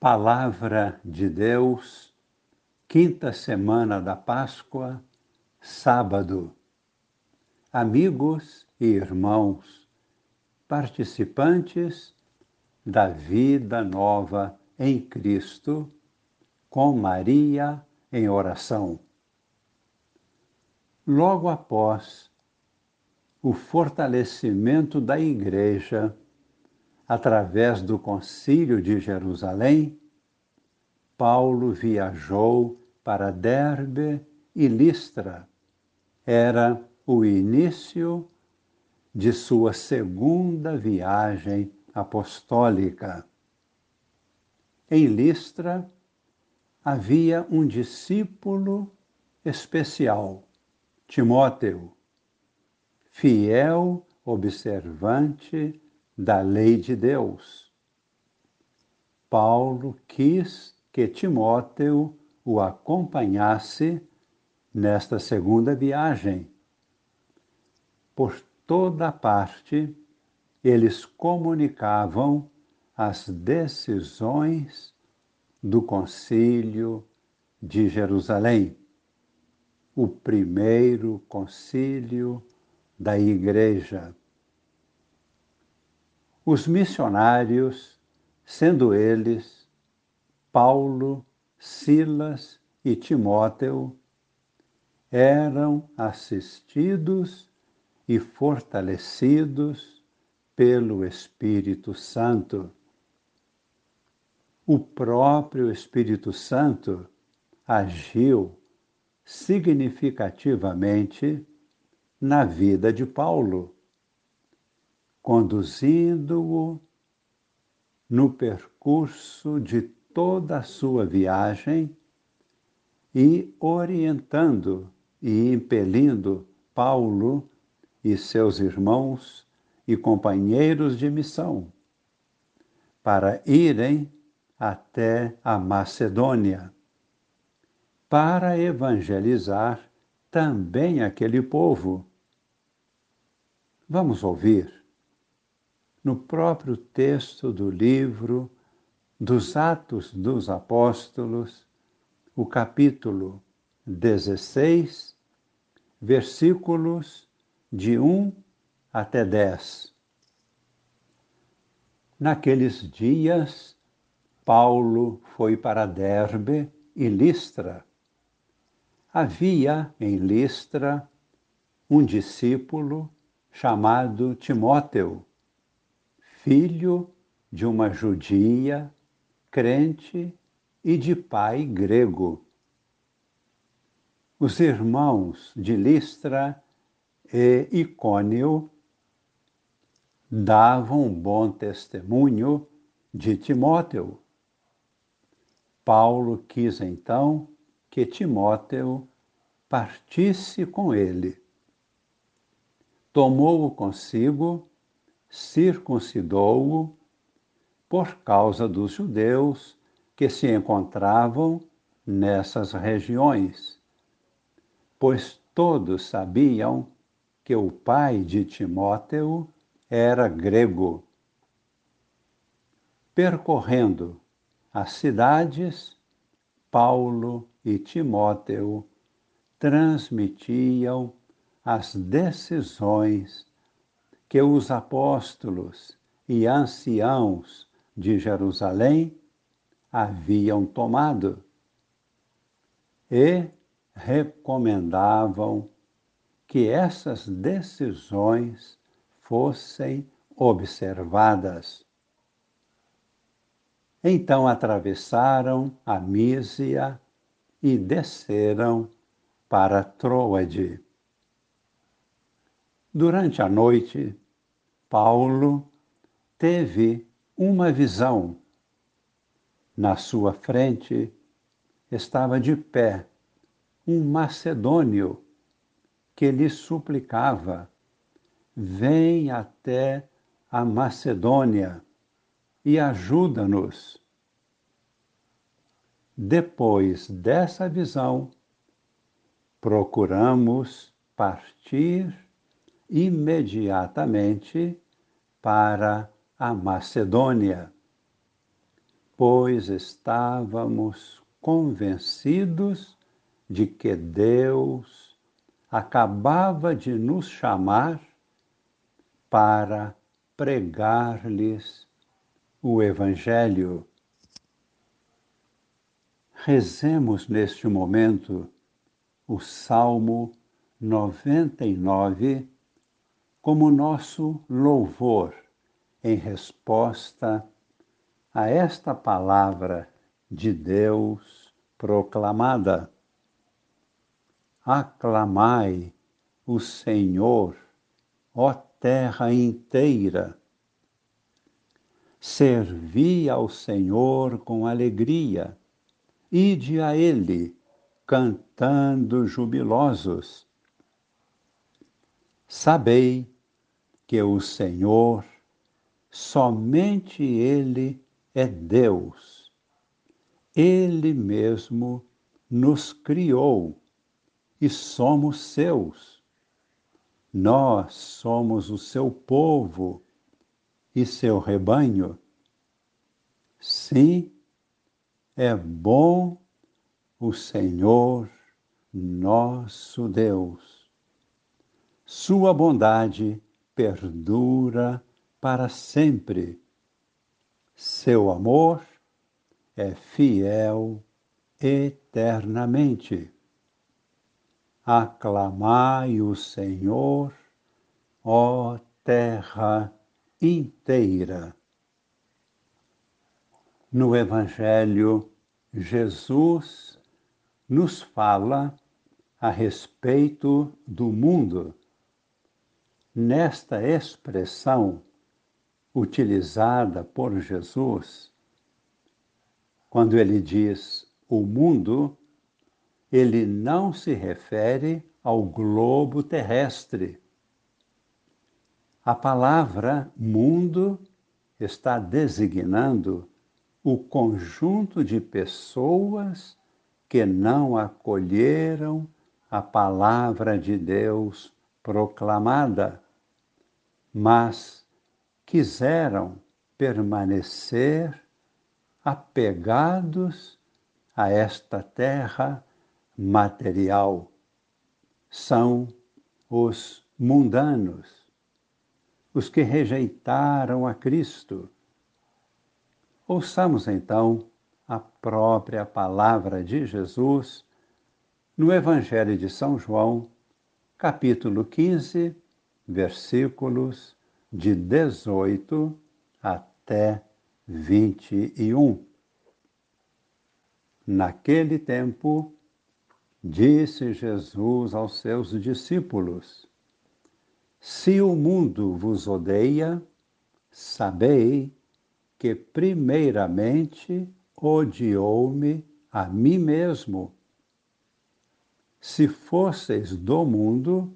Palavra de Deus, quinta semana da Páscoa, sábado. Amigos e irmãos, participantes da vida nova em Cristo, com Maria em oração. Logo após o fortalecimento da Igreja através do Concílio de Jerusalém, Paulo viajou para Derbe e Listra. Era o início de sua segunda viagem apostólica. Em Listra havia um discípulo especial, Timóteo, fiel observante da lei de Deus. Paulo quis que Timóteo o acompanhasse nesta segunda viagem. Por toda parte, eles comunicavam as decisões do Concílio de Jerusalém, o primeiro concílio da Igreja os missionários, sendo eles Paulo, Silas e Timóteo, eram assistidos e fortalecidos pelo Espírito Santo. O próprio Espírito Santo agiu significativamente na vida de Paulo conduzindo-o no percurso de toda a sua viagem e orientando e impelindo Paulo e seus irmãos e companheiros de missão para irem até a Macedônia, para evangelizar também aquele povo. Vamos ouvir no próprio texto do livro dos Atos dos Apóstolos, o capítulo 16, versículos de 1 até 10. Naqueles dias, Paulo foi para Derbe e Listra. Havia em Listra um discípulo chamado Timóteo filho de uma judia, crente e de pai grego. Os irmãos de Listra e Icônio davam bom testemunho de Timóteo. Paulo quis então que Timóteo partisse com ele. Tomou-o consigo circuncidou-o por causa dos judeus que se encontravam nessas regiões, pois todos sabiam que o pai de Timóteo era grego. Percorrendo as cidades, Paulo e Timóteo transmitiam as decisões que os apóstolos e anciãos de Jerusalém haviam tomado e recomendavam que essas decisões fossem observadas. Então atravessaram a Mísia e desceram para Troade. Durante a noite, Paulo teve uma visão. Na sua frente estava de pé um macedônio que lhe suplicava: Vem até a Macedônia e ajuda-nos. Depois dessa visão, procuramos partir imediatamente para a Macedônia. pois estávamos convencidos de que Deus acabava de nos chamar para pregar-lhes o Evangelho. Rezemos neste momento o Salmo 99 como nosso louvor em resposta a esta palavra de Deus proclamada. Aclamai o Senhor, ó terra inteira. Servi ao Senhor com alegria, ide a Ele, cantando jubilosos. Sabei que o Senhor, somente Ele é Deus. Ele mesmo nos criou e somos seus nós somos o seu povo e seu rebanho. Sim, é bom o Senhor nosso Deus. Sua bondade perdura para sempre. Seu amor é fiel eternamente. Aclamai o Senhor, ó terra inteira. No Evangelho, Jesus nos fala a respeito do mundo. Nesta expressão utilizada por Jesus, quando ele diz o mundo, ele não se refere ao globo terrestre. A palavra mundo está designando o conjunto de pessoas que não acolheram a palavra de Deus proclamada, mas quiseram permanecer apegados a esta terra material. São os mundanos, os que rejeitaram a Cristo. Ouçamos então a própria palavra de Jesus no Evangelho de São João, capítulo 15, versículos de 18 até 21. Naquele tempo, Disse Jesus aos seus discípulos: Se o mundo vos odeia, sabei que primeiramente odiou-me a mim mesmo. Se fosseis do mundo,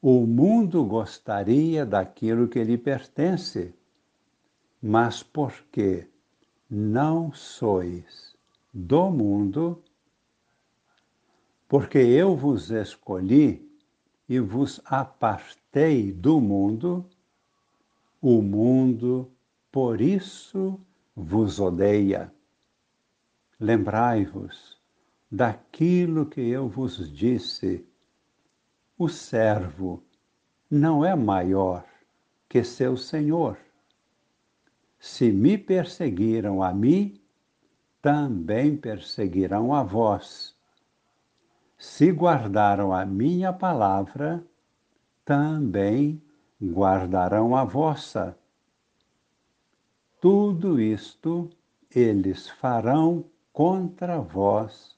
o mundo gostaria daquilo que lhe pertence, mas porque não sois do mundo, porque eu vos escolhi e vos apartei do mundo, o mundo por isso vos odeia. Lembrai-vos daquilo que eu vos disse. O servo não é maior que seu senhor. Se me perseguiram a mim, também perseguirão a vós se guardaram a minha palavra, também guardarão a vossa. Tudo isto eles farão contra vós,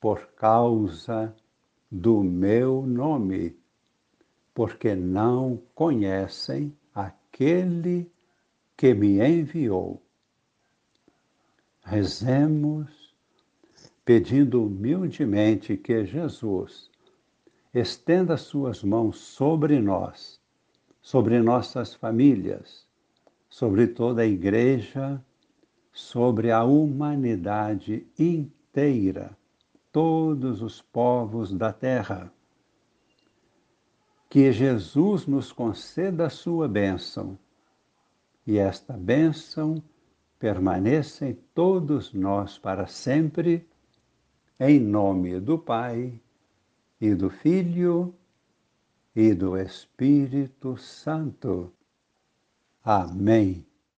por causa do meu nome, porque não conhecem aquele que me enviou. Rezemos pedindo humildemente que Jesus estenda suas mãos sobre nós, sobre nossas famílias, sobre toda a igreja, sobre a humanidade inteira, todos os povos da terra. Que Jesus nos conceda a sua bênção, e esta bênção permaneça em todos nós para sempre, em nome do Pai e do Filho e do Espírito Santo. Amém.